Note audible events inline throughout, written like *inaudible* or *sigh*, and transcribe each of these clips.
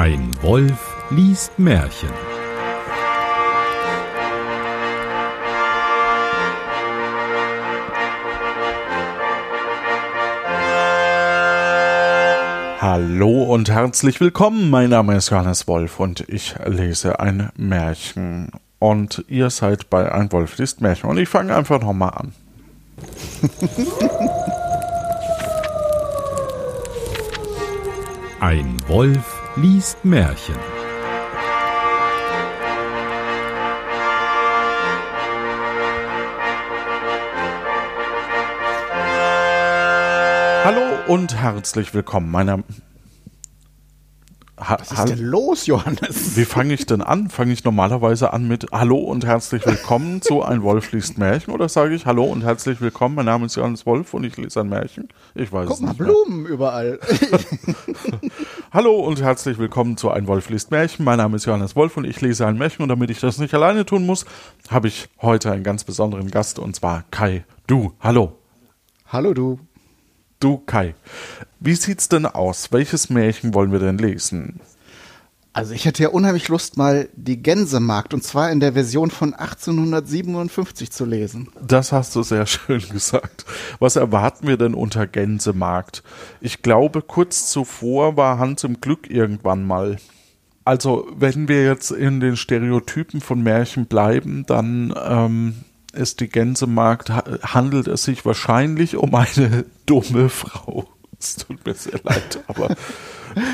Ein Wolf liest Märchen. Hallo und herzlich willkommen. Mein Name ist Johannes Wolf und ich lese ein Märchen. Und ihr seid bei Ein Wolf liest Märchen. Und ich fange einfach nochmal an. Ein Wolf liest Märchen. Hallo und herzlich willkommen. Meiner ha Was ist denn los, Johannes? Wie fange ich denn an? Fange ich normalerweise an mit Hallo und herzlich willkommen zu Ein Wolf liest Märchen oder sage ich Hallo und herzlich willkommen, mein Name ist Johannes Wolf und ich lese ein Märchen? Ich weiß Guck es nicht. Guck mal, Blumen mehr. überall. *laughs* Hallo und herzlich willkommen zu Ein Wolf liest Märchen. Mein Name ist Johannes Wolf und ich lese ein Märchen und damit ich das nicht alleine tun muss, habe ich heute einen ganz besonderen Gast und zwar Kai. Du, hallo. Hallo du. Du, Kai, wie sieht's denn aus? Welches Märchen wollen wir denn lesen? Also ich hätte ja unheimlich Lust, mal die Gänsemarkt und zwar in der Version von 1857 zu lesen. Das hast du sehr schön gesagt. Was erwarten wir denn unter Gänsemarkt? Ich glaube, kurz zuvor war Hans im Glück irgendwann mal. Also, wenn wir jetzt in den Stereotypen von Märchen bleiben, dann ähm, ist die Gänsemarkt, handelt es sich wahrscheinlich um eine dumme Frau. Es tut mir sehr leid, aber.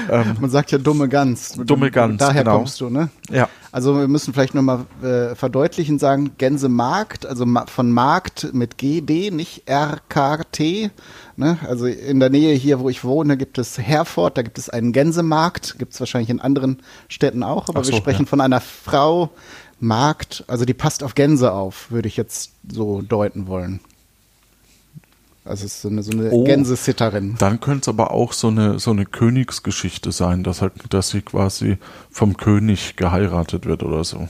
Ähm, Man sagt ja dumme Gans. Dumme Gans. Daher genau. kommst du, ne? Ja. Also wir müssen vielleicht nochmal äh, verdeutlichen, sagen Gänsemarkt, also ma von Markt mit GD, nicht RKT. Ne? Also in der Nähe hier, wo ich wohne, gibt es Herford, da gibt es einen Gänsemarkt, gibt es wahrscheinlich in anderen Städten auch, aber so, wir sprechen ja. von einer Frau, Markt, also die passt auf Gänse auf, würde ich jetzt so deuten wollen. Also es ist so eine, so eine oh, Gänsesitterin. Dann könnte es aber auch so eine, so eine Königsgeschichte sein, dass, halt, dass sie quasi vom König geheiratet wird oder so.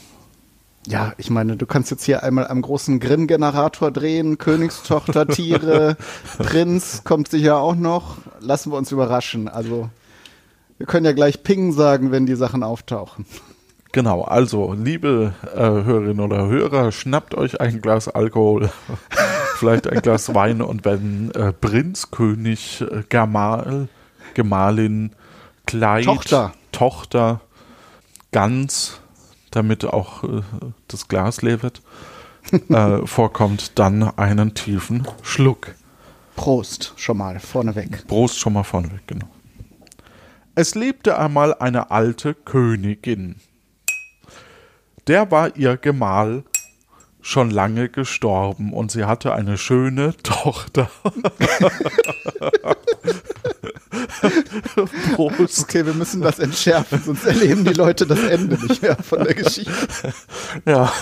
Ja, ich meine, du kannst jetzt hier einmal am großen Grimm-Generator drehen, Königstochter, Tiere, *laughs* Prinz kommt sicher auch noch. Lassen wir uns überraschen. Also, wir können ja gleich Ping sagen, wenn die Sachen auftauchen. Genau, also, liebe äh, Hörerinnen oder Hörer, schnappt euch ein Glas Alkohol *laughs* vielleicht ein Glas Wein und wenn äh, Prinz, König, äh, Gemahl, Gemahlin, Kleid, Tochter, Tochter Gans, damit auch äh, das Glas leer wird, äh, *laughs* vorkommt, dann einen tiefen Schluck. Prost schon mal vorneweg. Prost schon mal vorneweg, genau. Es lebte einmal eine alte Königin. Der war ihr Gemahl schon lange gestorben und sie hatte eine schöne *laughs* Tochter. Prost. Okay, wir müssen das entschärfen, sonst erleben die Leute das Ende nicht mehr von der Geschichte. Ja.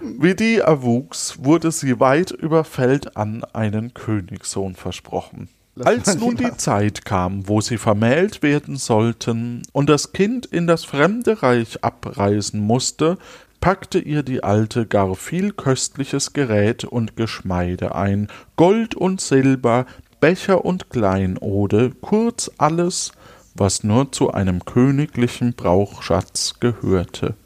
Wie die erwuchs, wurde sie weit über Feld an einen Königssohn versprochen. Als nun die Zeit kam, wo sie vermählt werden sollten und das Kind in das fremde Reich abreisen musste, packte ihr die Alte gar viel köstliches Gerät und Geschmeide ein, Gold und Silber, Becher und Kleinode, kurz alles, was nur zu einem königlichen Brauchschatz gehörte.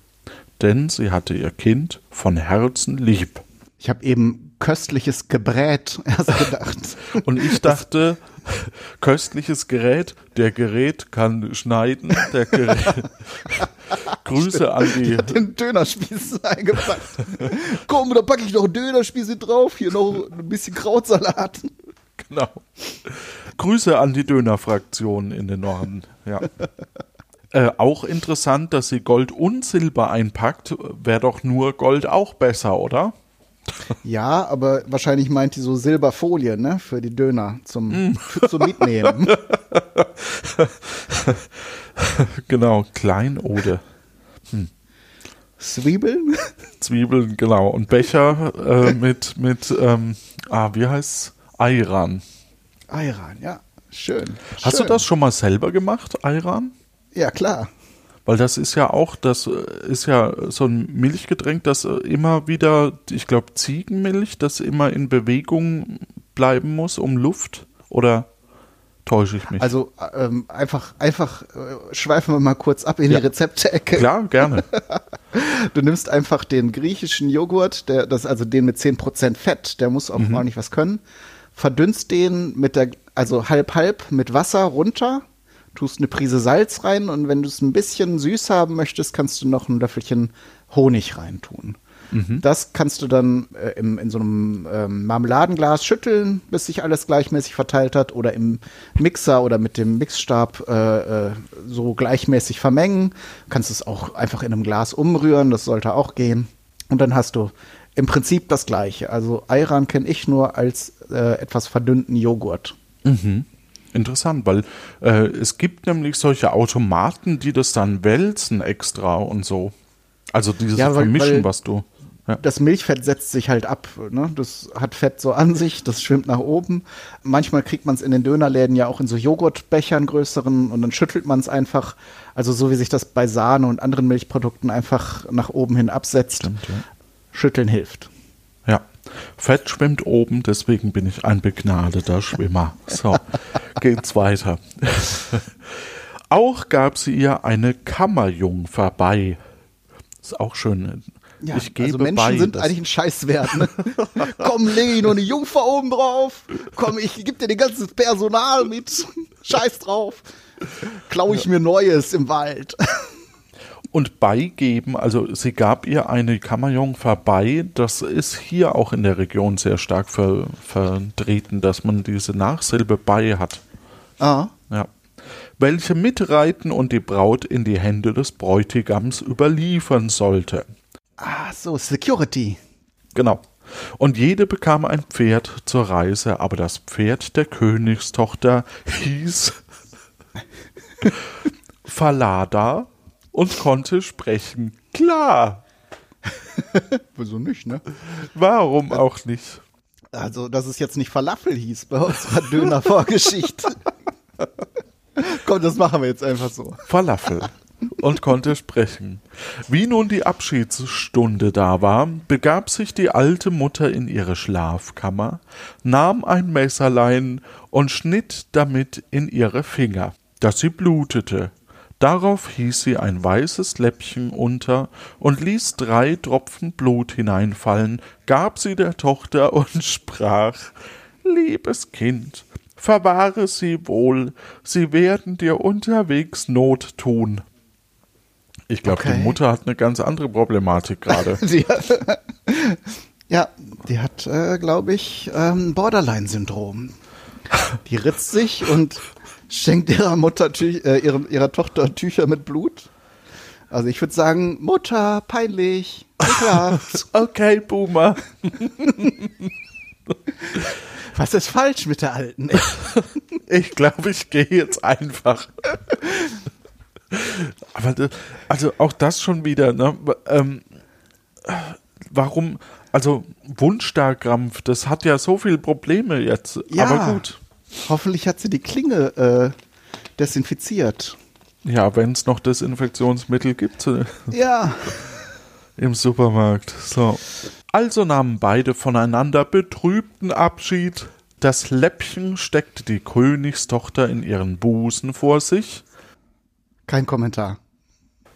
Denn sie hatte ihr Kind von Herzen lieb. Ich habe eben köstliches Gebrät *laughs* erst gedacht. Und ich dachte, köstliches Gerät, der Gerät kann schneiden, der Gerät. *laughs* *laughs* Grüße an die. die den Dönerspieß *laughs* eingepackt. Komm, da packe ich noch Dönerspieße drauf, hier noch ein bisschen Krautsalat. *laughs* Genau. Grüße an die Dönerfraktion in den Norden, ja. Äh, auch interessant, dass sie Gold und Silber einpackt. Wäre doch nur Gold auch besser, oder? *laughs* Ja, aber wahrscheinlich meint die so Silberfolie, ne, für die Döner zum, für, zum Mitnehmen. *laughs* genau, Kleinode. Hm. Zwiebeln? Zwiebeln, genau. Und Becher äh, mit, mit ähm, ah, wie heißt's? Ayran. Ayran, ja. Schön. Hast Schön. du das schon mal selber gemacht, Ayran? Ja, klar. Weil das ist ja auch, das äh, ist ja so ein Milchgetränk, das äh, immer wieder, ich glaube Ziegenmilch, das immer in Bewegung bleiben muss, um Luft oder Täusche ich mich? Also ähm, einfach, einfach äh, schweifen wir mal kurz ab in Ja. die Rezeptecke. Klar, gerne. *laughs* Du nimmst einfach den griechischen Joghurt, der, das also den mit 10% Fett, der muss auch ordentlich was können. Verdünnst den mit der, also halb halb mit Wasser runter, tust eine Prise Salz rein und wenn du es ein bisschen süß haben möchtest, kannst du noch ein Löffelchen Honig reintun. Das kannst du dann äh, im, in so einem ähm, Marmeladenglas schütteln, bis sich alles gleichmäßig verteilt hat oder im Mixer oder mit dem Mixstab äh, äh, so gleichmäßig vermengen. Kannst es auch einfach in einem Glas umrühren, das sollte auch gehen. Und dann hast du im Prinzip das gleiche. Also Ayran kenne ich nur als äh, etwas verdünnten Joghurt. Interessant, weil äh, es gibt nämlich solche Automaten, die das dann wälzen extra und so. Also dieses Ja, weil- Vermischen, weil- was du. Ja. Das Milchfett setzt sich halt ab. Ne? Das hat Fett so an sich, das schwimmt nach oben. Manchmal kriegt man es in den Dönerläden ja auch in so Joghurtbechern größeren und dann schüttelt man es einfach. Also so wie sich das bei Sahne und anderen Milchprodukten einfach nach oben hin absetzt. Stimmt, ja. Schütteln hilft. Ja. Fett schwimmt oben, deswegen bin ich ein begnadeter Schwimmer. So, *laughs* geht's weiter. Auch gab sie ihr eine Kammerjungfer bei. Ist auch schön. ich gebe also Menschen bei. sind eigentlich ein Scheißwert. Ne? *laughs* Komm, leg ich noch eine Jungfer oben drauf. Komm, ich geb dir den ganzen Personal mit. Scheiß drauf. Klau ich mir Neues im Wald. Und beigeben, also sie gab ihr eine Kammerjungfer bei, das ist hier auch in der Region sehr stark ver, vertreten, dass man diese Nachsilbe bei hat. Ah. Ja. Welche mitreiten und die Braut in die Hände des Bräutigams überliefern sollte. Ah, so, Security. Genau. Und jede bekam ein Pferd zur Reise, aber das Pferd der Königstochter hieß *laughs* Falada und konnte sprechen. Klar, *laughs* Wieso nicht, ne? warum auch nicht? Also, dass es jetzt nicht Falafel hieß bei unserer Döner-Vorgeschichte. *laughs* Komm, das machen wir jetzt einfach so. Falafel und konnte sprechen. Wie nun die Abschiedsstunde da war, begab sich die alte Mutter in ihre Schlafkammer, nahm ein Messerlein und schnitt damit in ihre Finger, dass sie blutete. Darauf hieß sie ein weißes Läppchen unter und ließ drei Tropfen Blut hineinfallen, gab sie der Tochter *laughs* und sprach Liebes Kind, verwahre sie wohl, sie werden dir unterwegs Not tun. Ich glaube, Okay. die Mutter hat eine ganz andere Problematik gerade. *laughs* *laughs* Ja, die hat, äh, glaube ich, ähm, Borderline-Syndrom. Die ritzt sich und schenkt ihrer Mutter, Tü äh, ihrem, ihrer Tochter Tücher mit Blut. Also ich würde sagen, Mutter, peinlich, *laughs* okay, Boomer. *laughs* Was ist falsch mit der Alten? *laughs* Ich glaube, ich gehe jetzt einfach. Aber das, also auch das schon wieder, ne? Ähm, warum, also Wunschstarkrampf, das hat ja so viele Probleme jetzt. Ja. Aber gut. Hoffentlich hat sie die Klinge äh, desinfiziert. Ja, wenn es noch Desinfektionsmittel gibt äh, Ja. *laughs* im Supermarkt. So. Also nahmen beide voneinander betrübten Abschied. Das Läppchen steckte die Königstochter in ihren Busen vor sich, Kein Kommentar.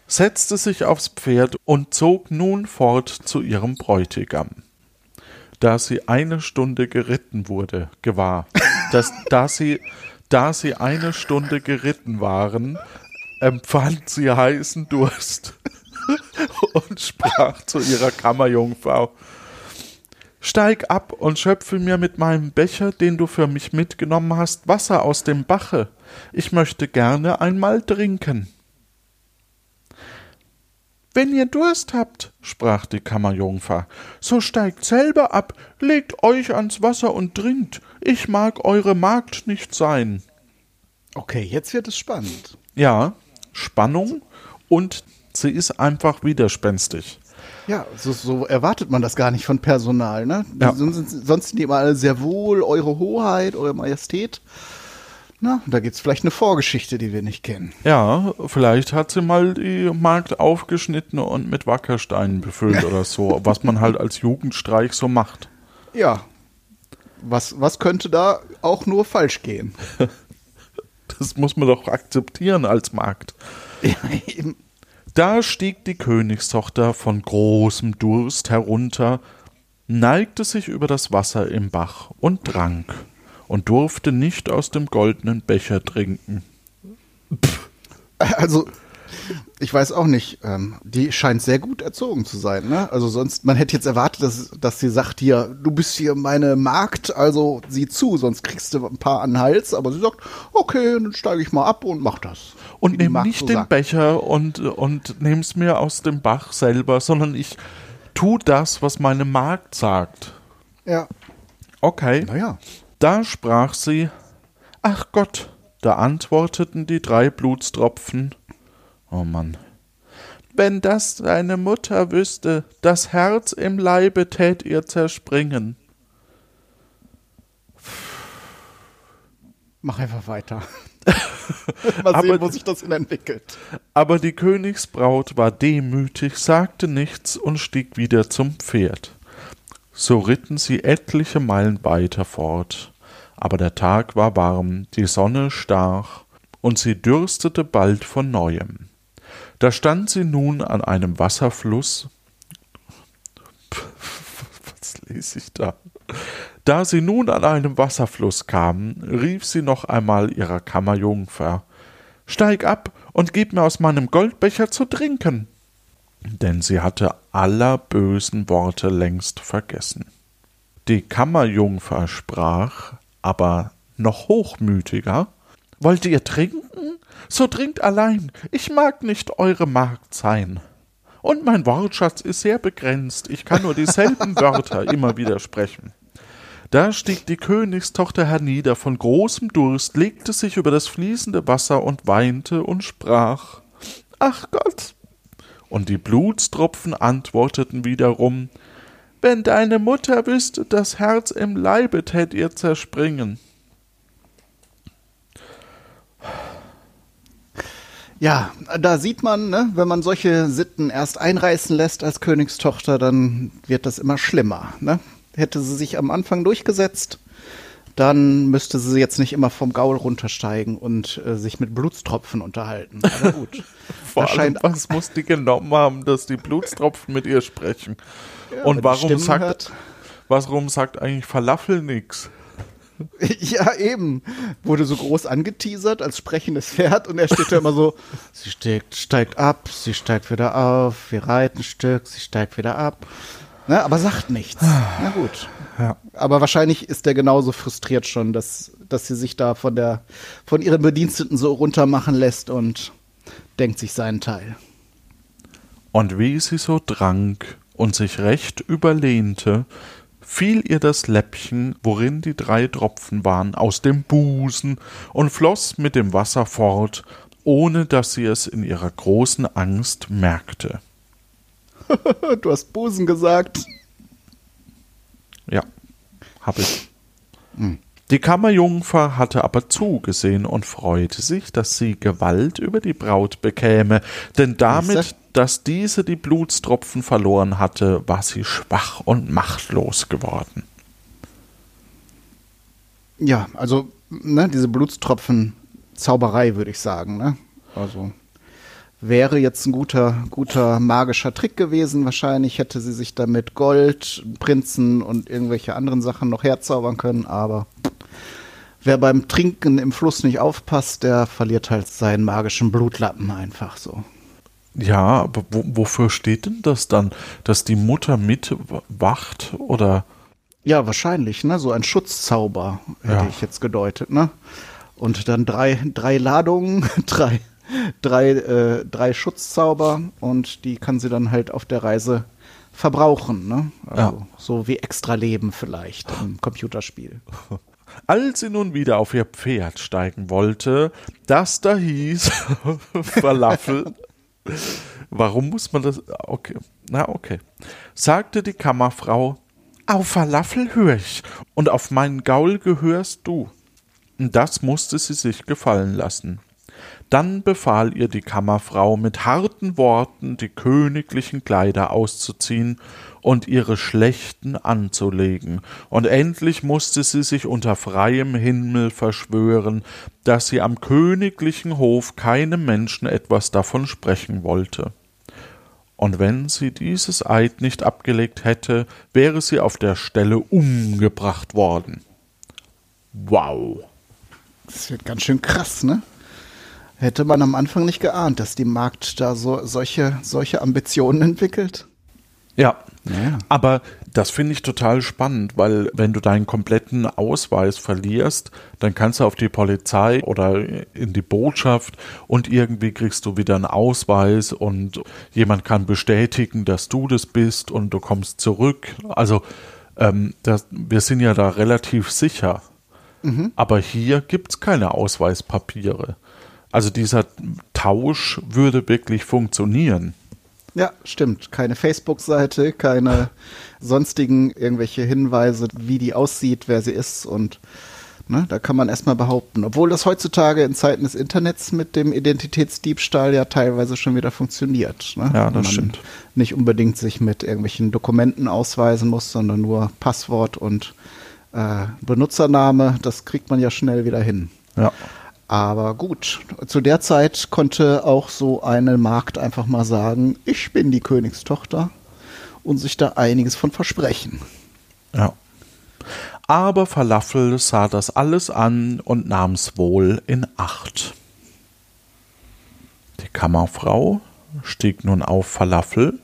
setzte sich aufs Pferd und zog nun fort zu ihrem Bräutigam. Da sie eine Stunde geritten wurde, gewahr, dass da sie, da sie eine Stunde geritten waren, empfand sie heißen Durst *laughs* und sprach zu ihrer Kammerjungfrau, Steig ab und schöpfe mir mit meinem Becher, den du für mich mitgenommen hast, Wasser aus dem Bache. Ich möchte gerne einmal trinken. Wenn ihr Durst habt, sprach die Kammerjungfer, so steigt selber ab, legt euch ans Wasser und trinkt. Ich mag eure Magd nicht sein. Okay, jetzt wird es spannend. Ja, Spannung und sie ist einfach widerspenstig. Ja, so, so erwartet man das gar nicht von Personal, ne? Ja. Sonst, sonst sind die immer alle sehr wohl, Eure Hoheit, Eure Majestät. Na, da gibt's vielleicht eine Vorgeschichte, die wir nicht kennen. Ja, vielleicht hat sie mal die Magd aufgeschnitten und mit Wackersteinen befüllt *laughs* oder so, was man halt als Jugendstreich so macht. Ja. Was, was könnte da auch nur falsch gehen? *laughs* Das muss man doch akzeptieren als Magd. *laughs* Ja, eben. Da stieg die Königstochter von großem Durst herunter, neigte sich über das Wasser im Bach und trank und durfte nicht aus dem goldenen Becher trinken. Also, ich weiß auch nicht. Ähm, die scheint sehr gut erzogen zu sein. Ne? Also sonst, man hätte jetzt erwartet, dass, dass sie sagt hier, du bist hier meine Magd, also sieh zu, sonst kriegst du ein paar an den Hals. Aber sie sagt, okay, dann steige ich mal ab und mach das. Und nimm nicht so den sagt. Becher und, und nimm's mir aus dem Bach selber, sondern ich tu das, was meine Magd sagt. Ja, Okay. naja. Da sprach sie, Ach Gott, da antworteten die drei Blutstropfen. Oh Mann. Wenn das deine Mutter wüsste, das Herz im Leibe tät ihr zerspringen. Mach einfach weiter. *laughs* mal Aber- sehen, wo sich das hin entwickelt. Aber die Königsbraut war demütig, sagte nichts und stieg wieder zum Pferd. So ritten sie etliche Meilen weiter fort. Aber der Tag war warm, die Sonne stach, und sie dürstete bald von neuem. Da stand sie nun an einem Wasserfluss. *laughs* Was lese ich da? Da sie nun an einem Wasserfluss kamen, rief sie noch einmal ihrer Kammerjungfer Steig ab und gib mir aus meinem Goldbecher zu trinken. Denn sie hatte aller bösen Worte längst vergessen. Die Kammerjungfer sprach, aber noch hochmütiger Wollt ihr trinken? So trinkt allein, ich mag nicht eure Magd sein. Und mein Wortschatz ist sehr begrenzt, ich kann nur dieselben *laughs* Wörter immer wieder sprechen. Da stieg die Königstochter hernieder von großem Durst, legte sich über das fließende Wasser und weinte und sprach Ach Gott. Und die Blutstropfen antworteten wiederum Wenn deine Mutter wüsste, das Herz im Leibe tät ihr zerspringen. Ja, da sieht man, ne, wenn man solche Sitten erst einreißen lässt als Königstochter, dann wird das immer schlimmer. Ne? Hätte sie sich am Anfang durchgesetzt, dann müsste sie jetzt nicht immer vom Gaul runtersteigen und äh, sich mit Blutstropfen unterhalten. Aber gut. *laughs* Vor allem, was muss die genommen haben, dass die Blutstropfen mit ihr sprechen? Und warum Stimmen sagt, hört. warum sagt eigentlich Falafel nix? *laughs* Ja, eben. Wurde so groß angeteasert als sprechendes Pferd und er steht da immer so, *laughs* sie steigt, steigt ab, sie steigt wieder auf, wir reiten ein Stück, sie steigt wieder ab. Ne, aber sagt nichts. *sighs* Na gut. Ja. Aber wahrscheinlich ist er genauso frustriert schon, dass, dass sie sich da von der, von ihren Bediensteten so runtermachen lässt und denkt sich seinen Teil. Und wie sie so trank und sich recht überlehnte, fiel ihr das Läppchen, worin die drei Tropfen waren, aus dem Busen und floß mit dem Wasser fort, ohne dass sie es in ihrer großen Angst merkte. *laughs* Du hast Busen gesagt. Ja, hab ich. Die Kammerjungfer hatte aber zugesehen und freute sich, dass sie Gewalt über die Braut bekäme, denn damit, dass diese die Blutstropfen verloren hatte, war sie schwach und machtlos geworden. Ja, also, ne, diese Blutstropfen Zauberei, würde ich sagen, ne? Also wäre jetzt ein guter, guter magischer Trick gewesen. Wahrscheinlich hätte sie sich damit Gold, Prinzen und irgendwelche anderen Sachen noch herzaubern können, aber wer beim Trinken im Fluss nicht aufpasst, der verliert halt seinen magischen Blutlappen einfach so. Ja, aber wo, wofür steht denn das dann? Dass die Mutter mitwacht oder Ja, wahrscheinlich, ne? So ein Schutzzauber hätte Ja. ich jetzt gedeutet, ne? Und dann drei, drei Ladungen, *laughs* drei, drei, äh, drei Schutzzauber und die kann sie dann halt auf der Reise verbrauchen, ne? Also Ja. so wie Extra-Leben vielleicht im Computerspiel. *laughs* Als sie nun wieder auf ihr Pferd steigen wollte, das da hieß *laughs* Falafel. Warum muss man das? Okay, na okay. Sagte die Kammerfrau, auf Falafel hör ich und auf meinen Gaul gehörst du. Das musste sie sich gefallen lassen. Dann befahl ihr die Kammerfrau mit harten Worten die königlichen Kleider auszuziehen und ihre Schlechten anzulegen, und endlich musste sie sich unter freiem Himmel verschwören, dass sie am königlichen Hof keinem Menschen etwas davon sprechen wollte. Und wenn sie dieses Eid nicht abgelegt hätte, wäre sie auf der Stelle umgebracht worden. Wow. Das wird ganz schön krass, ne? Hätte man am Anfang nicht geahnt, dass die Markt da so solche, solche Ambitionen entwickelt. Ja, Ja. aber das finde ich total spannend, weil wenn du deinen kompletten Ausweis verlierst, dann kannst du auf die Polizei oder in die Botschaft und irgendwie kriegst du wieder einen Ausweis und jemand kann bestätigen, dass du das bist und du kommst zurück. Also ähm, das, wir sind ja da relativ sicher. Aber hier gibt's keine Ausweispapiere. Also dieser Tausch würde wirklich funktionieren. Ja, stimmt. Keine Facebook-Seite, keine *laughs* sonstigen irgendwelche Hinweise, wie die aussieht, wer sie ist und ne, da kann man erstmal behaupten. Obwohl das heutzutage in Zeiten des Internets mit dem Identitätsdiebstahl ja teilweise schon wieder funktioniert. Ne? Ja, das man stimmt. Nicht unbedingt sich mit irgendwelchen Dokumenten ausweisen muss, sondern nur Passwort und äh, Benutzername. Das kriegt man ja schnell wieder hin. Ja. Aber gut, zu der Zeit konnte auch so eine Magd einfach mal sagen, ich bin die Königstochter und sich da einiges von versprechen. Ja. Aber Falafel sah das alles an und nahm's wohl in Acht. Die Kammerfrau stieg nun auf Falafel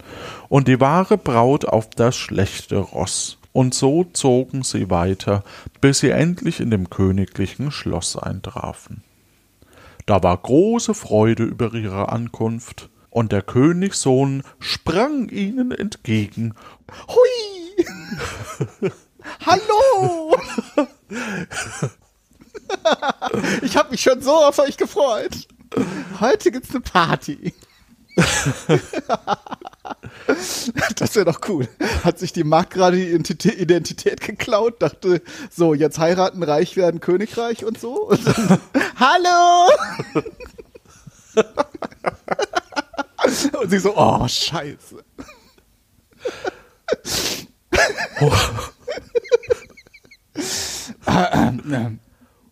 und die wahre Braut auf das schlechte Ross. Und so zogen sie weiter, bis sie endlich in dem königlichen Schloss eintrafen. Da war große Freude über ihre Ankunft, und der Königssohn sprang ihnen entgegen Hui! *laughs* Hallo! ich habe mich schon so auf euch gefreut. Heute gibt's eine Party. *laughs* *laughs* Das wäre doch cool. Hat sich die Magd gerade die Identität, Identität geklaut, dachte, so, jetzt heiraten, reich werden, Königreich und so. Und dann, *laughs* Hallo! *laughs* Und sie so, oh, scheiße.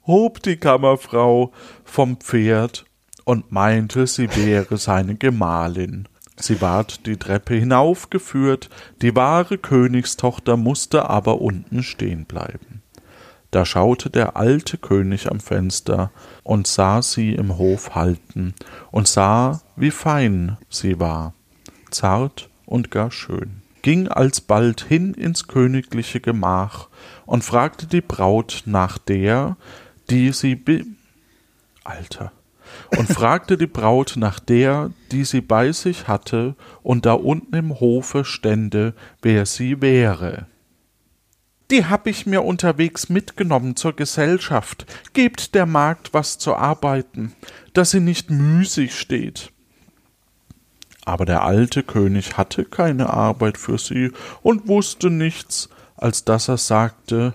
hob die Kammerfrau vom Pferd und meinte, sie wäre seine Gemahlin. Sie ward die Treppe hinaufgeführt, die wahre Königstochter musste aber unten stehen bleiben. Da schaute der alte König am Fenster und sah sie im Hof halten und sah, wie fein sie war, zart und gar schön, ging alsbald hin ins königliche Gemach und fragte die Braut nach der, die sie be Alter und fragte die Braut nach der, die sie bei sich hatte und da unten im Hofe stände, wer sie wäre. Die hab ich mir unterwegs mitgenommen zur Gesellschaft. Gebt der Magd was zu arbeiten, dass sie nicht müßig steht. Aber der alte König hatte keine Arbeit für sie und wusste nichts, als dass er sagte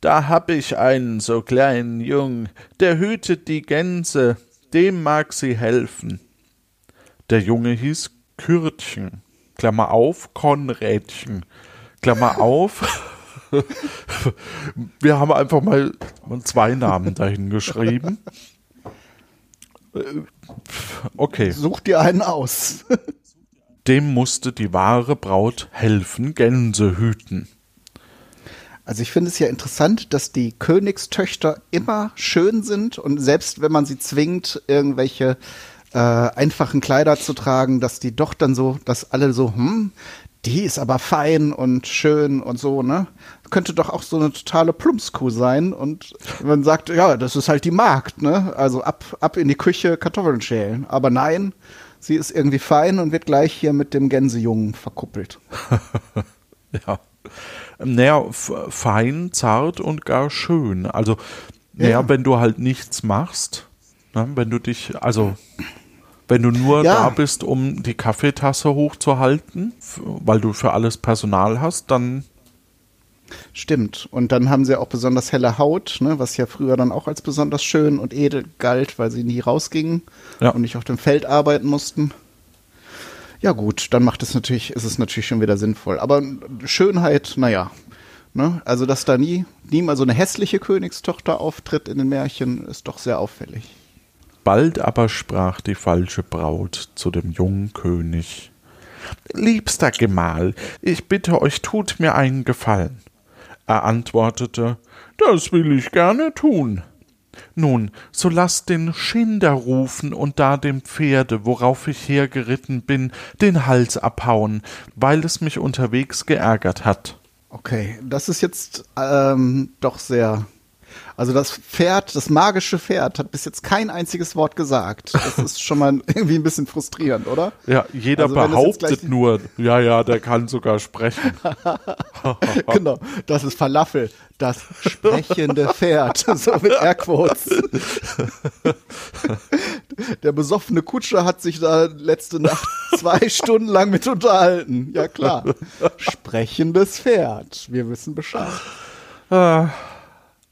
Da hab ich einen so kleinen Jung, der hütet die Gänse, dem mag sie helfen. Der Junge hieß Kürtchen, Klammer auf, Konrädchen, Klammer auf. *laughs* Wir haben einfach mal zwei Namen dahin geschrieben. Äh, Okay. Such dir einen aus. Dem musste die wahre Braut helfen, Gänse hüten. Also ich finde es ja interessant, dass die Königstöchter immer schön sind und selbst wenn man sie zwingt, irgendwelche äh, einfachen Kleider zu tragen, dass die doch dann so, dass alle so, hm, die ist aber fein und schön und so, ne? Könnte doch auch so eine totale Plumpskuh sein und man sagt, ja, das ist halt die Magd, ne? Also ab, ab in die Küche Kartoffeln schälen. Aber nein, sie ist irgendwie fein und wird gleich hier mit dem Gänsejungen verkuppelt. *laughs* Ja. Naja, fein, zart und gar schön. Also, naja, Ja. wenn du halt nichts machst, ne, wenn du dich, also, wenn du nur Ja. da bist, um die Kaffeetasse hochzuhalten, weil du für alles Personal hast, dann, Stimmt. Und dann haben sie auch besonders helle Haut, ne, was ja früher dann auch als besonders schön und edel galt, weil sie nie rausgingen Ja. und nicht auf dem Feld arbeiten mussten. Ja gut, dann macht es natürlich, ist es natürlich schon wieder sinnvoll. Aber Schönheit, naja. Ne? Also, dass da nie, nie mal so eine hässliche Königstochter auftritt in den Märchen, ist doch sehr auffällig. Bald aber sprach die falsche Braut zu dem jungen König Liebster Gemahl, ich bitte euch, tut mir einen Gefallen. Er antwortete Das will ich gerne tun. Nun, so lasst den Schinder rufen und da dem Pferde, worauf ich hergeritten bin, den Hals abhauen, weil es mich unterwegs geärgert hat. Okay, das ist jetzt ähm, doch sehr also das Pferd, das magische Pferd, hat bis jetzt kein einziges Wort gesagt. Das *laughs* ist schon mal irgendwie ein bisschen frustrierend, oder? Ja, jeder also behauptet nur, ja, ja, der kann sogar sprechen. *laughs* genau, das ist Falafel, das sprechende *laughs* Pferd, so mit Airquotes. Der besoffene Kutscher hat sich da letzte Nacht zwei Stunden lang mit unterhalten. Ja klar, sprechendes Pferd, wir wissen Bescheid. Ah.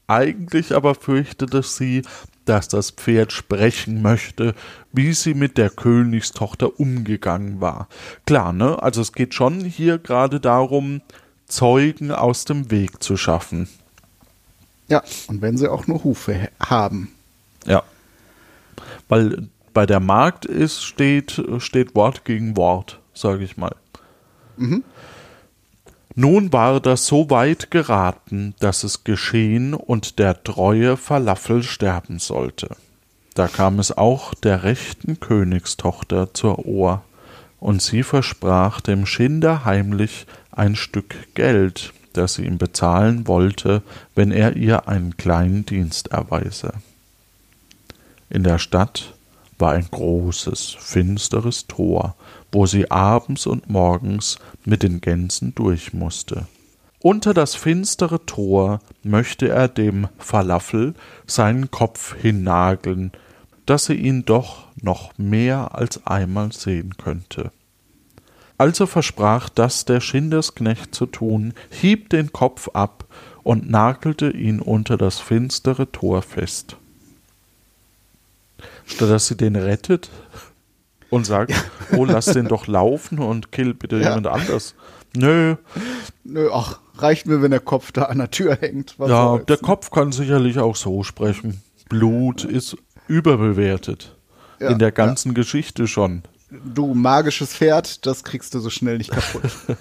Eigentlich aber fürchtete sie, dass das Pferd sprechen möchte, wie sie mit der Königstochter umgegangen war. Klar, ne? Also es geht schon hier gerade darum, Zeugen aus dem Weg zu schaffen. Ja, und wenn sie auch nur Hufe haben. Ja. Weil bei der Magd ist, steht, steht Wort gegen Wort, sage ich mal. Mhm. Nun war das so weit geraten, dass es geschehen und der treue Falafel sterben sollte. Da kam es auch der rechten Königstochter zur Ohr, und sie versprach dem Schinder heimlich ein Stück Geld, das sie ihm bezahlen wollte, wenn er ihr einen kleinen Dienst erweise. In der Stadt war ein großes, finsteres Tor, wo sie abends und morgens mit den Gänsen durch musste. Unter das finstere Tor möchte er dem Falafel seinen Kopf hinnageln, dass er ihn doch noch mehr als einmal sehen könnte. Also versprach das der Schindersknecht zu tun, hieb den Kopf ab und nagelte ihn unter das finstere Tor fest. Statt dass sie den rettet, und sagt, oh, lass den doch laufen und kill bitte ja. jemand anders. Nö. Nö, ach, reicht mir, wenn der Kopf da an der Tür hängt. Was ja, der Kopf kann sicherlich auch so sprechen. Blut ist überbewertet. Ja, In der ganzen ja. Geschichte schon. Du magisches Pferd, das kriegst du so schnell nicht kaputt. *laughs*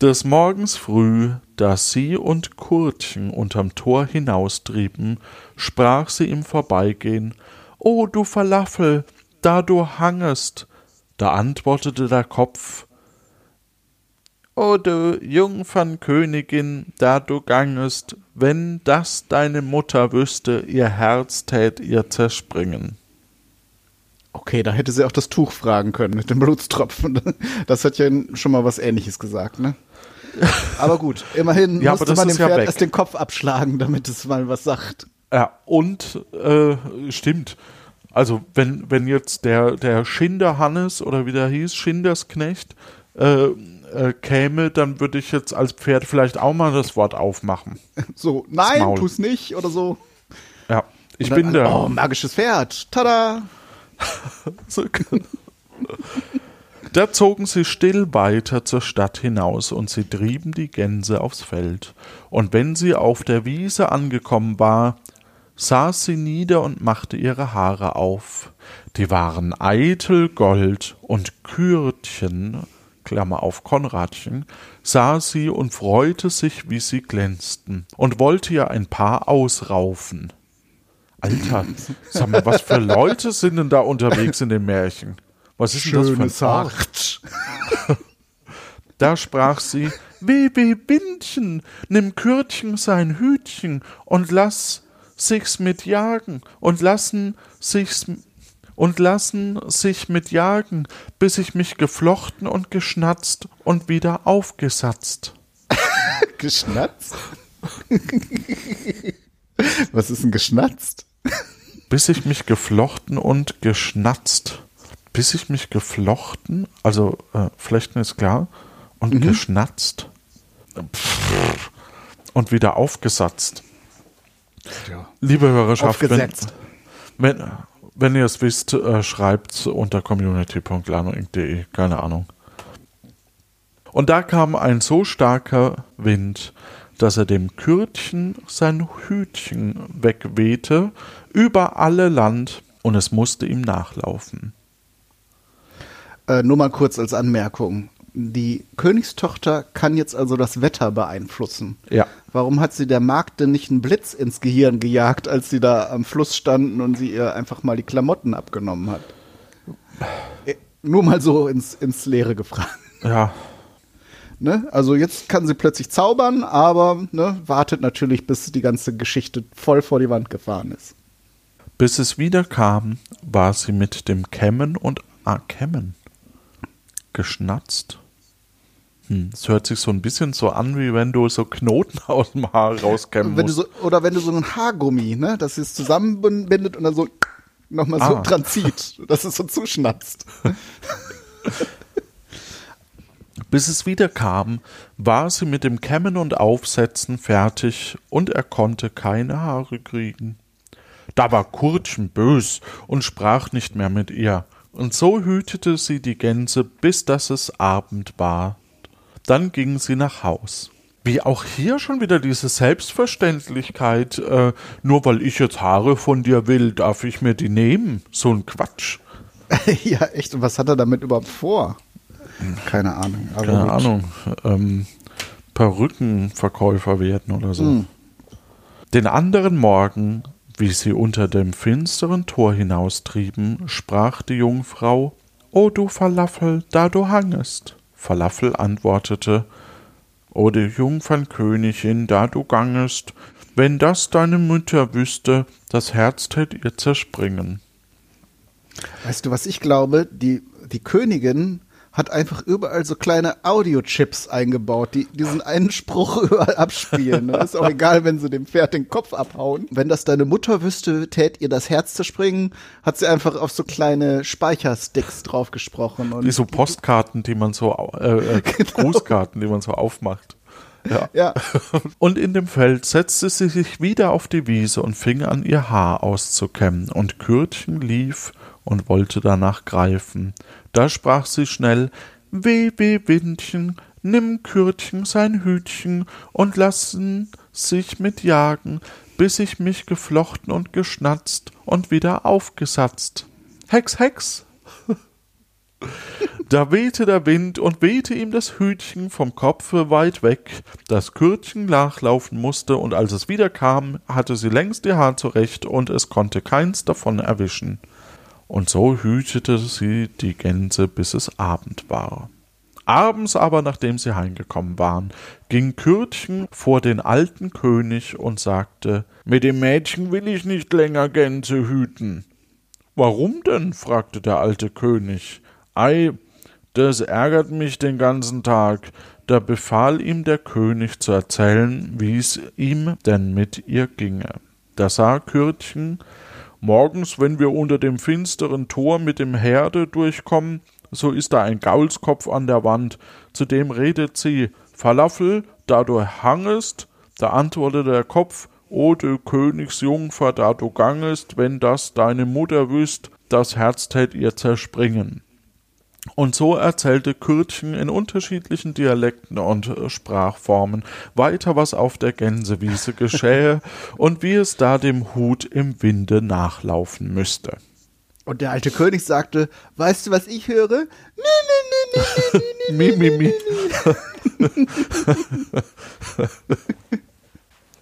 Des Morgens früh, da sie und Kurtchen unterm Tor hinaustrieben, sprach sie im Vorbeigehen, O du Falafel, da du hangest. Da antwortete der Kopf, O du Jungfernkönigin, da du gangest, wenn das deine Mutter wüsste, ihr Herz tät ihr zerspringen. Okay, da hätte sie auch das Tuch fragen können mit dem Blutstropfen. *laughs* Das hat ja schon mal was ähnliches gesagt, ne? *laughs* Aber gut, immerhin ja, musste man dem Pferd ja erst den Kopf abschlagen, damit es mal was sagt. Ja, und äh, stimmt. Also wenn, wenn jetzt der, der Schinder Hannes oder wie der hieß, Schindersknecht, äh, äh, käme, dann würde ich jetzt als Pferd vielleicht auch mal das Wort aufmachen. *laughs* So, nein, tu's nicht oder so. Ja, ich dann, bin der. Oh, magisches Pferd. Tada! *laughs* da zogen sie still weiter zur Stadt hinaus und sie trieben die Gänse aufs Feld. Und wenn sie auf der Wiese angekommen war, saß sie nieder und machte ihre Haare auf. Die waren eitel Gold und Kürtchen, Klammer auf Konradchen, sah sie und freute sich, wie sie glänzten, und wollte ihr ein paar ausraufen. Alter, sag mal, was für Leute sind denn da unterwegs in den Märchen? Was ist Schöne denn das für ein Art? *laughs* Da sprach sie, Weh, weh, Bindchen, nimm Kürtchen sein Hütchen und lass sich's mit jagen und lassen sich's und lassen sich mit jagen, bis ich mich geflochten und geschnatzt und wieder aufgesatzt. *laughs* geschnatzt? *laughs* Was ist denn geschnatzt? Bis ich mich geflochten und geschnatzt. Bis ich mich geflochten, also äh, flechten ist klar, und mhm. geschnatzt. Und wieder aufgesatzt. Ja. Liebe Hörerschaft, wenn, wenn, Wenn ihr es wisst, äh, schreibt unter community.lanoinc.de, keine Ahnung. Und da kam ein so starker Wind, dass er dem Kürtchen sein Hütchen wegwehte über alle Land und es musste ihm nachlaufen. Äh, nur mal kurz als Anmerkung. Die Königstochter kann jetzt also das Wetter beeinflussen. Ja. Warum hat sie der Magd denn nicht einen Blitz ins Gehirn gejagt, als sie da am Fluss standen und sie ihr einfach mal die Klamotten abgenommen hat? Äh, nur mal so ins, ins Leere gefragt. Ja. Ne? Also jetzt kann sie plötzlich zaubern, aber ne, wartet natürlich, bis die ganze Geschichte voll vor die Wand gefahren ist. Bis es wieder kam, war sie mit dem Kämmen und ah, Kämmen geschnatzt. Hm, es hört sich so ein bisschen so an, wie wenn du so Knoten *laughs* aus dem Haar rauskämmen wenn musst. du so, oder wenn du so ein Haargummi, ne, das es zusammenbindet und dann so nochmal so Ah. dran zieht, *laughs* dass es so zuschnatzt. *laughs* Bis es wieder kam, war sie mit dem Kämmen und Aufsetzen fertig und er konnte keine Haare kriegen. Da war Kurtchen bös und sprach nicht mehr mit ihr, und so hütete sie die Gänse, bis dass es Abend war. Dann ging sie nach Haus. Wie auch hier schon wieder diese Selbstverständlichkeit, äh, nur weil ich jetzt Haare von dir will, darf ich mir die nehmen. So ein Quatsch. *laughs* ja, echt. Und was hat er damit überhaupt vor? Keine Ahnung. aber keine gut. Ahnung, ähm, Perückenverkäufer werden oder so. Hm. Den anderen Morgen, wie sie unter dem finsteren Tor hinaustrieben, sprach die Jungfrau: O du Falafel, da du hangest. Falafel antwortete: O du Jungfernkönigin, da du gangest, wenn das deine Mutter wüsste, das Herz tät ihr zerspringen. Weißt du, was ich glaube? Die, die Königin hat einfach überall so kleine Audiochips eingebaut, die diesen einen Spruch *laughs* überall abspielen. Ne? Ist auch egal, wenn sie dem Pferd den Kopf abhauen. Wenn das deine Mutter wüsste, tät ihr das Herz zerspringen, hat sie einfach auf so kleine Speichersticks draufgesprochen. Und Wie so Postkarten, die man so, äh, äh, *laughs* Grußkarten, die man so aufmacht. Ja. ja, *laughs* Und in dem Feld setzte sie sich wieder auf die Wiese und fing an, ihr Haar auszukämmen, und Kürtchen lief und wollte danach greifen. Da sprach sie schnell Weh, weh, Windchen, nimm Kürtchen sein Hütchen und lassen sich mit jagen, bis ich mich geflochten und geschnatzt und wieder aufgesatzt. Hex, Hex! *laughs* Da wehte der Wind und wehte ihm das Hütchen vom Kopfe weit weg, das Kürtchen nachlaufen musste, und als es wieder kam, hatte sie längst ihr Haar zurecht, und es konnte keins davon erwischen. Und so hütete sie die Gänse, bis es Abend war. Abends aber, nachdem sie heimgekommen waren, ging Kürtchen vor den alten König und sagte, mit dem Mädchen will ich nicht länger Gänse hüten. Warum denn? fragte der alte König. Ei, das ärgert mich den ganzen Tag. Da befahl ihm der König zu erzählen, wie es ihm denn mit ihr ginge. Da sah Kürtchen, morgens, wenn wir unter dem finsteren Tor mit dem Herde durchkommen, so ist da ein Gaulskopf an der Wand, zu dem redet sie, Falafel, da du hangest, da antwortete der Kopf, O du Königsjungfer, da du gangest, wenn das deine Mutter wüsst, das Herz tät ihr zerspringen. Und so erzählte Kürtchen in unterschiedlichen Dialekten und Sprachformen weiter, was auf der Gänsewiese geschähe *laughs* und wie es da dem Hut im Winde nachlaufen müsste. und der alte König sagte, weißt du, was ich höre? Mi, mi, mi. *laughs*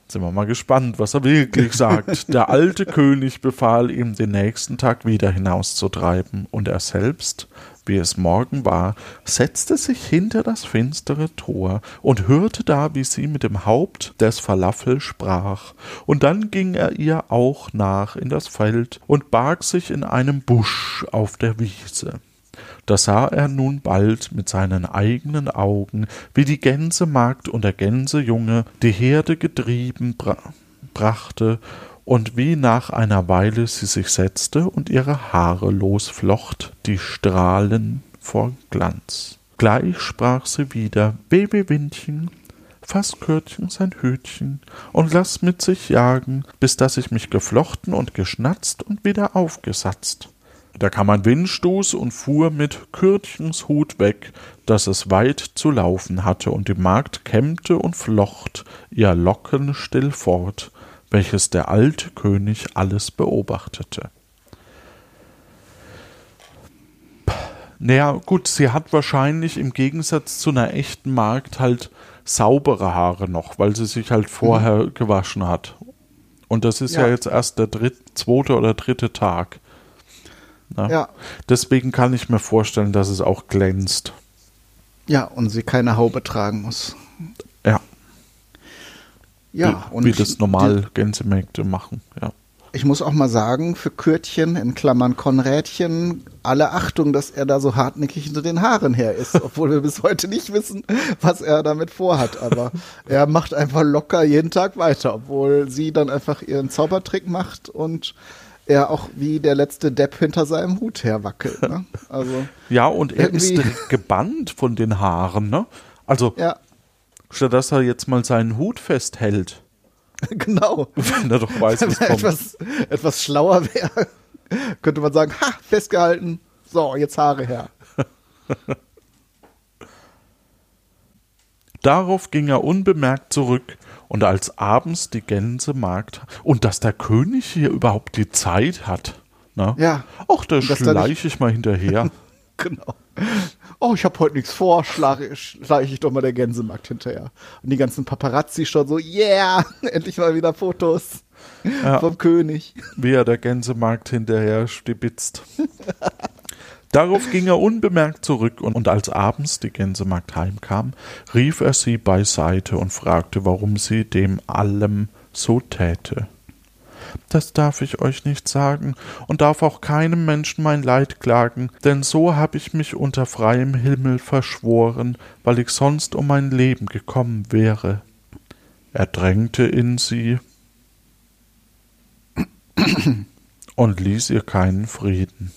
Sind wir mal gespannt, was er wirklich sagt. Der alte König befahl ihm, den nächsten Tag wieder hinauszutreiben, und er selbst, wie es morgen war, setzte sich hinter das finstere Tor und hörte da, wie sie mit dem Haupt des Falafel sprach. Und dann ging er ihr auch nach in das Feld und barg sich in einem Busch auf der Wiese. Da sah er nun bald mit seinen eigenen Augen, wie die Gänsemagd und der Gänsejunge die Herde getrieben bra brachte und wie nach einer Weile sie sich setzte und ihre Haare losflocht, die strahlen vor Glanz. Gleich sprach sie wieder, Babywindchen, faß Kürtchen sein Hütchen und lass mit sich jagen, bis dass ich mich geflochten und geschnatzt und wieder aufgesatzt. Da kam ein Windstoß und fuhr mit Kürtchens Hut weg, dass es weit zu laufen hatte, und die Magd kämmte und flocht ihr Locken still fort, welches der alte König alles beobachtete. Naja, gut, sie hat wahrscheinlich im Gegensatz zu einer echten Magd halt saubere Haare noch, weil sie sich halt vorher mhm. gewaschen hat. Und das ist ja. ja, jetzt erst der dritte, zweite oder dritte Tag. Na? Ja. Deswegen kann ich mir vorstellen, dass es auch glänzt. Ja, und sie keine Haube tragen muss. Ja. Wie, und wie das normal Gänsemärkte machen, ja ich muss auch mal sagen, für Kürtchen, in Klammern Konrädchen, alle Achtung, dass er da so hartnäckig hinter den Haaren her ist, *laughs* obwohl wir bis heute nicht wissen, was er damit vorhat. Aber er macht einfach locker jeden Tag weiter, obwohl sie dann einfach ihren Zaubertrick macht und er auch wie der letzte Depp hinter seinem Hut herwackelt. Ne? *laughs* Also ja, und er ist gebannt von den Haaren. Ne? Also, ja. Statt dass er jetzt mal seinen Hut festhält, *laughs* genau. Wenn er doch weiß, was *laughs* kommt. Etwas, etwas schlauer wäre, *laughs* könnte man sagen, ha, festgehalten, so, jetzt Haare her. Darauf ging er unbemerkt zurück, und als abends die Gänse magd, und dass der König hier überhaupt die Zeit hat. Na? Ja. Ach, da schleiche ich mal hinterher. genau oh, ich habe heute nichts vor, schlage schlag ich doch mal der Gänsemarkt hinterher. Und die ganzen Paparazzi schon so, yeah, *laughs* endlich mal wieder Fotos ja. vom König. Wie er der Gänsemarkt hinterher stibitzt. Darauf ging er unbemerkt zurück, und, und als abends die Gänsemagd heimkam, rief er sie beiseite und fragte, warum sie dem allem so täte das darf ich euch nicht sagen und darf auch keinem Menschen mein Leid klagen, denn so hab ich mich unter freiem Himmel verschworen, weil ich sonst um mein Leben gekommen wäre. Er drängte in sie *clears throat* und ließ ihr keinen Frieden.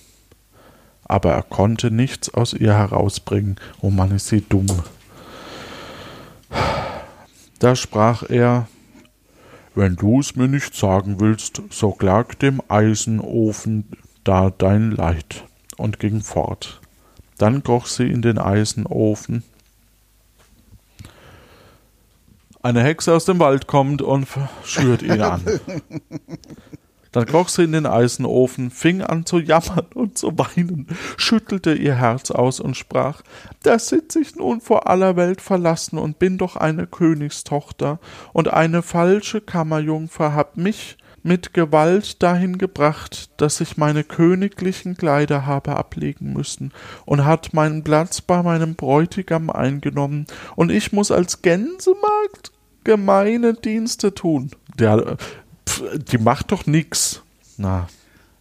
Aber er konnte nichts aus ihr herausbringen, oh Mann, ist sie dumm. Da sprach er, wenn du's mir nicht sagen willst, so klag dem Eisenofen da dein Leid und ging fort. Dann kroch sie in den Eisenofen. Eine Hexe aus dem Wald kommt und schürt ihn an. *laughs* Dann kroch sie in den Eisenofen, fing an zu jammern und zu weinen, schüttelte ihr Herz aus und sprach Da sitz ich nun vor aller Welt verlassen und bin doch eine Königstochter, und eine falsche Kammerjungfer hat mich mit Gewalt dahin gebracht, dass ich meine königlichen Kleider habe ablegen müssen, und hat meinen Platz bei meinem Bräutigam eingenommen, und ich muss als Gänsemagd gemeine Dienste tun. Der die macht doch nix. Na.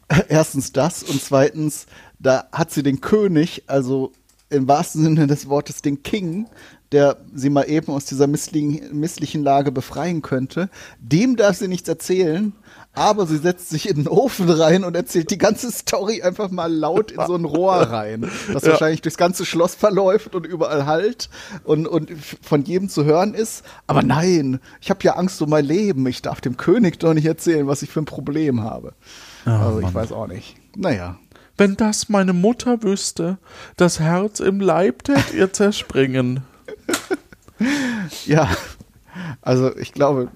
*laughs* Erstens das und zweitens, da hat sie den König, also im wahrsten Sinne des Wortes den King, der sie mal eben aus dieser misslichen, misslichen Lage befreien könnte. Dem darf sie nichts erzählen, aber sie setzt sich in den Ofen rein und erzählt die ganze Story einfach mal laut in so ein Rohr *laughs* rein, das ja. wahrscheinlich durchs ganze Schloss verläuft und überall halt und, und von jedem zu hören ist. Aber nein, ich habe ja Angst um mein Leben. Ich darf dem König doch nicht erzählen, was ich für ein Problem habe. Oh, also ich Mann. weiß auch nicht. Naja. Wenn das meine Mutter wüsste, das Herz im Leib tät ihr zerspringen. *laughs* ja, also ich glaube,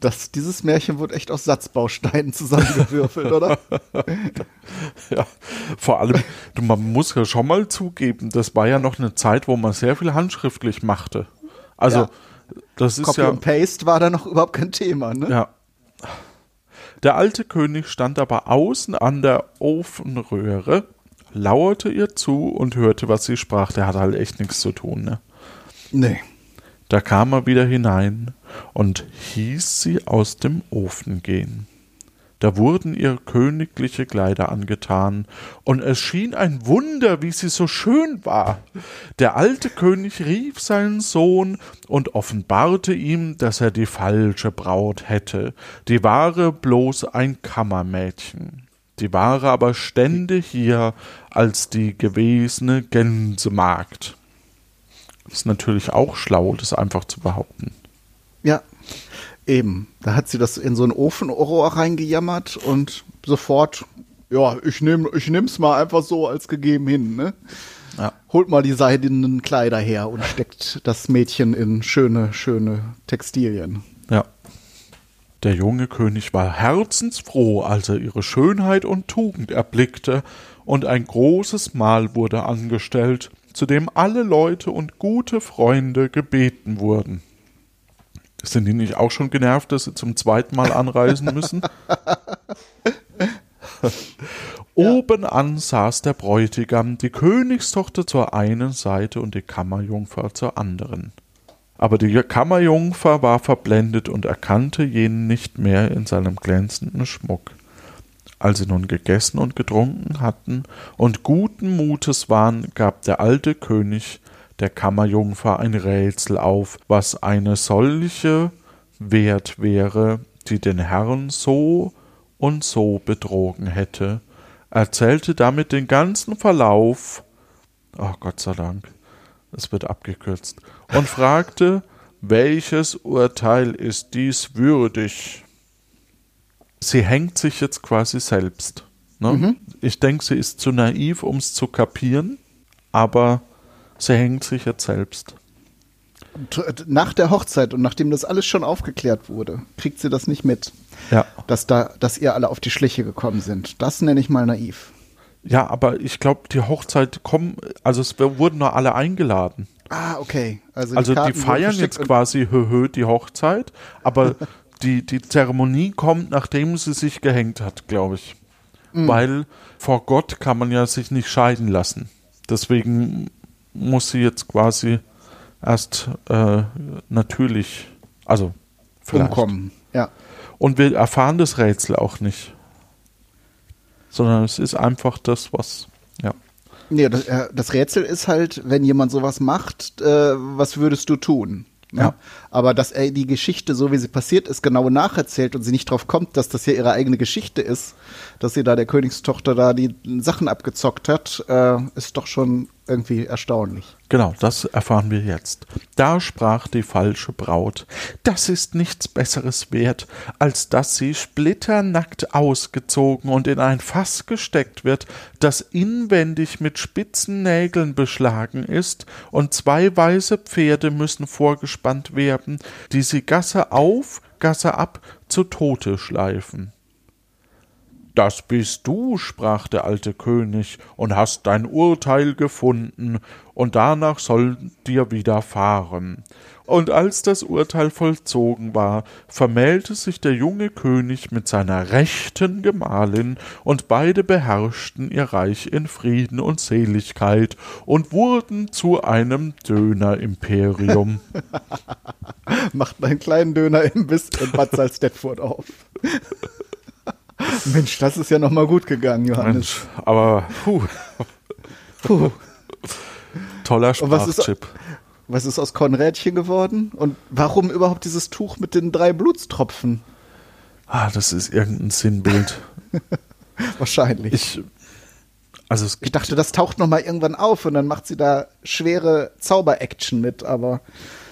das, dieses Märchen wird echt aus Satzbausteinen *laughs* zusammengewürfelt, oder? *laughs* ja, vor allem, man muss ja schon mal zugeben, das war ja noch eine Zeit, wo man sehr viel handschriftlich machte. Also, ja. das ist Copy ja. und Paste war da noch überhaupt kein Thema, ne? Ja. Der alte König stand aber außen an der Ofenröhre, lauerte ihr zu und hörte, was sie sprach. Der hatte halt echt nichts zu tun, ne? Nee. Da kam er wieder hinein und hieß sie aus dem Ofen gehen. Da wurden ihr königliche Kleider angetan, und es schien ein Wunder, wie sie so schön war. Der alte König rief seinen Sohn und offenbarte ihm, dass er die falsche Braut hätte, die wahre bloß ein Kammermädchen. Die wahre aber stände hier als die gewesene Gänsemagd. Ist natürlich auch schlau, das einfach zu behaupten. Ja, eben. Da hat sie das in so ein Ofenrohr reingejammert und sofort, ja, ich nehme ich nehm's mal einfach so als gegeben hin, ne? Ja. Holt mal die seidenen Kleider her und steckt das Mädchen in schöne, schöne Textilien. Ja. Der junge König war herzensfroh, als er ihre Schönheit und Tugend erblickte, und ein großes Mahl wurde angestellt, zu dem alle Leute und gute Freunde gebeten wurden. Sind die nicht auch schon genervt, dass sie zum zweiten Mal anreisen müssen? *laughs* Obenan saß der Bräutigam, die Königstochter zur einen Seite und die Kammerjungfer zur anderen. Aber die Kammerjungfer war verblendet und erkannte jenen nicht mehr in seinem glänzenden Schmuck. Als sie nun gegessen und getrunken hatten und guten Mutes waren, gab der alte König der Kammerjungfer ein Rätsel auf, was eine solche wert wäre, die den Herrn so und so betrogen hätte, erzählte damit den ganzen Verlauf, oh Gott sei Dank, es wird abgekürzt, und fragte, *laughs* welches Urteil ist dies würdig? Sie hängt sich jetzt quasi selbst. Ne? Mhm. Ich denke, sie ist zu naiv, um es zu kapieren, aber sie hängt sich jetzt selbst. Und Nach der Hochzeit und nachdem das alles schon aufgeklärt wurde, kriegt sie das nicht mit, Ja. dass da, dass ihr alle auf die Schliche gekommen sind. Das nenne ich mal naiv. Ja, aber ich glaube, die Hochzeit kommen, also es wurden nur alle eingeladen. Ah, okay. Also, Also die Karten wurden feiern jetzt quasi höhö die Hochzeit, aber *laughs* die, die Zeremonie kommt, nachdem sie sich gehängt hat, glaube ich. Mhm. Weil vor Gott kann man ja sich nicht scheiden lassen. Deswegen muss sie jetzt quasi erst äh, natürlich, also vielleicht. umkommen. Ja. Und wir erfahren das Rätsel auch nicht. Sondern es ist einfach das, was, ja. Nee, das, äh, das Rätsel ist halt, wenn jemand sowas macht, äh, was würdest du tun? Ne? Ja. Aber dass er die Geschichte, so wie sie passiert ist, genau nacherzählt und sie nicht drauf kommt, dass das ja ihre eigene Geschichte ist, dass sie da der Königstochter da die Sachen abgezockt hat, äh, ist doch schon irgendwie erstaunlich. Genau, das erfahren wir jetzt. Da sprach die falsche Braut, das ist nichts Besseres wert, als dass sie splitternackt ausgezogen und in ein Fass gesteckt wird, das inwendig mit spitzen Nägeln beschlagen ist, und zwei weiße Pferde müssen vorgespannt werden, die sie Gasse auf, Gasse ab zu Tote schleifen. Das bist du, sprach der alte König, und hast dein Urteil gefunden, und danach soll dir widerfahren. Und als das Urteil vollzogen war, vermählte sich der junge König mit seiner rechten Gemahlin, und beide beherrschten ihr Reich in Frieden und Seligkeit und wurden zu einem Dönerimperium. *laughs* Macht einen kleinen Döner Imbiss in Bad *laughs* Salzdetfurt auf. Mensch, das ist ja noch mal gut gegangen, Johannes. Mensch, aber puh, Puh. toller Und was ist- Sprachchip. Was ist aus Konrädchen geworden? Und warum überhaupt dieses Tuch mit den drei Blutstropfen? Ah, das ist irgendein Sinnbild. *laughs* Wahrscheinlich. Ich, also Ich dachte, das taucht noch mal irgendwann auf und dann macht sie da schwere Zauber-Action mit, aber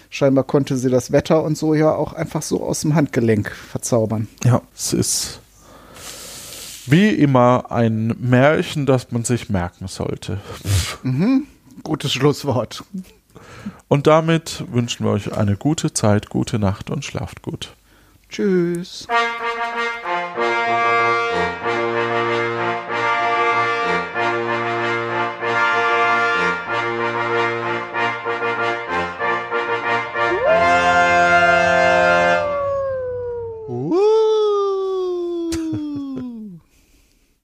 scheinbar konnte sie das Wetter und so ja auch einfach so aus dem Handgelenk verzaubern. ja, es ist wie immer ein Märchen, das man sich merken sollte. Gutes Schlusswort. Und damit wünschen wir euch eine gute Zeit, gute Nacht und schlaft gut. Tschüss.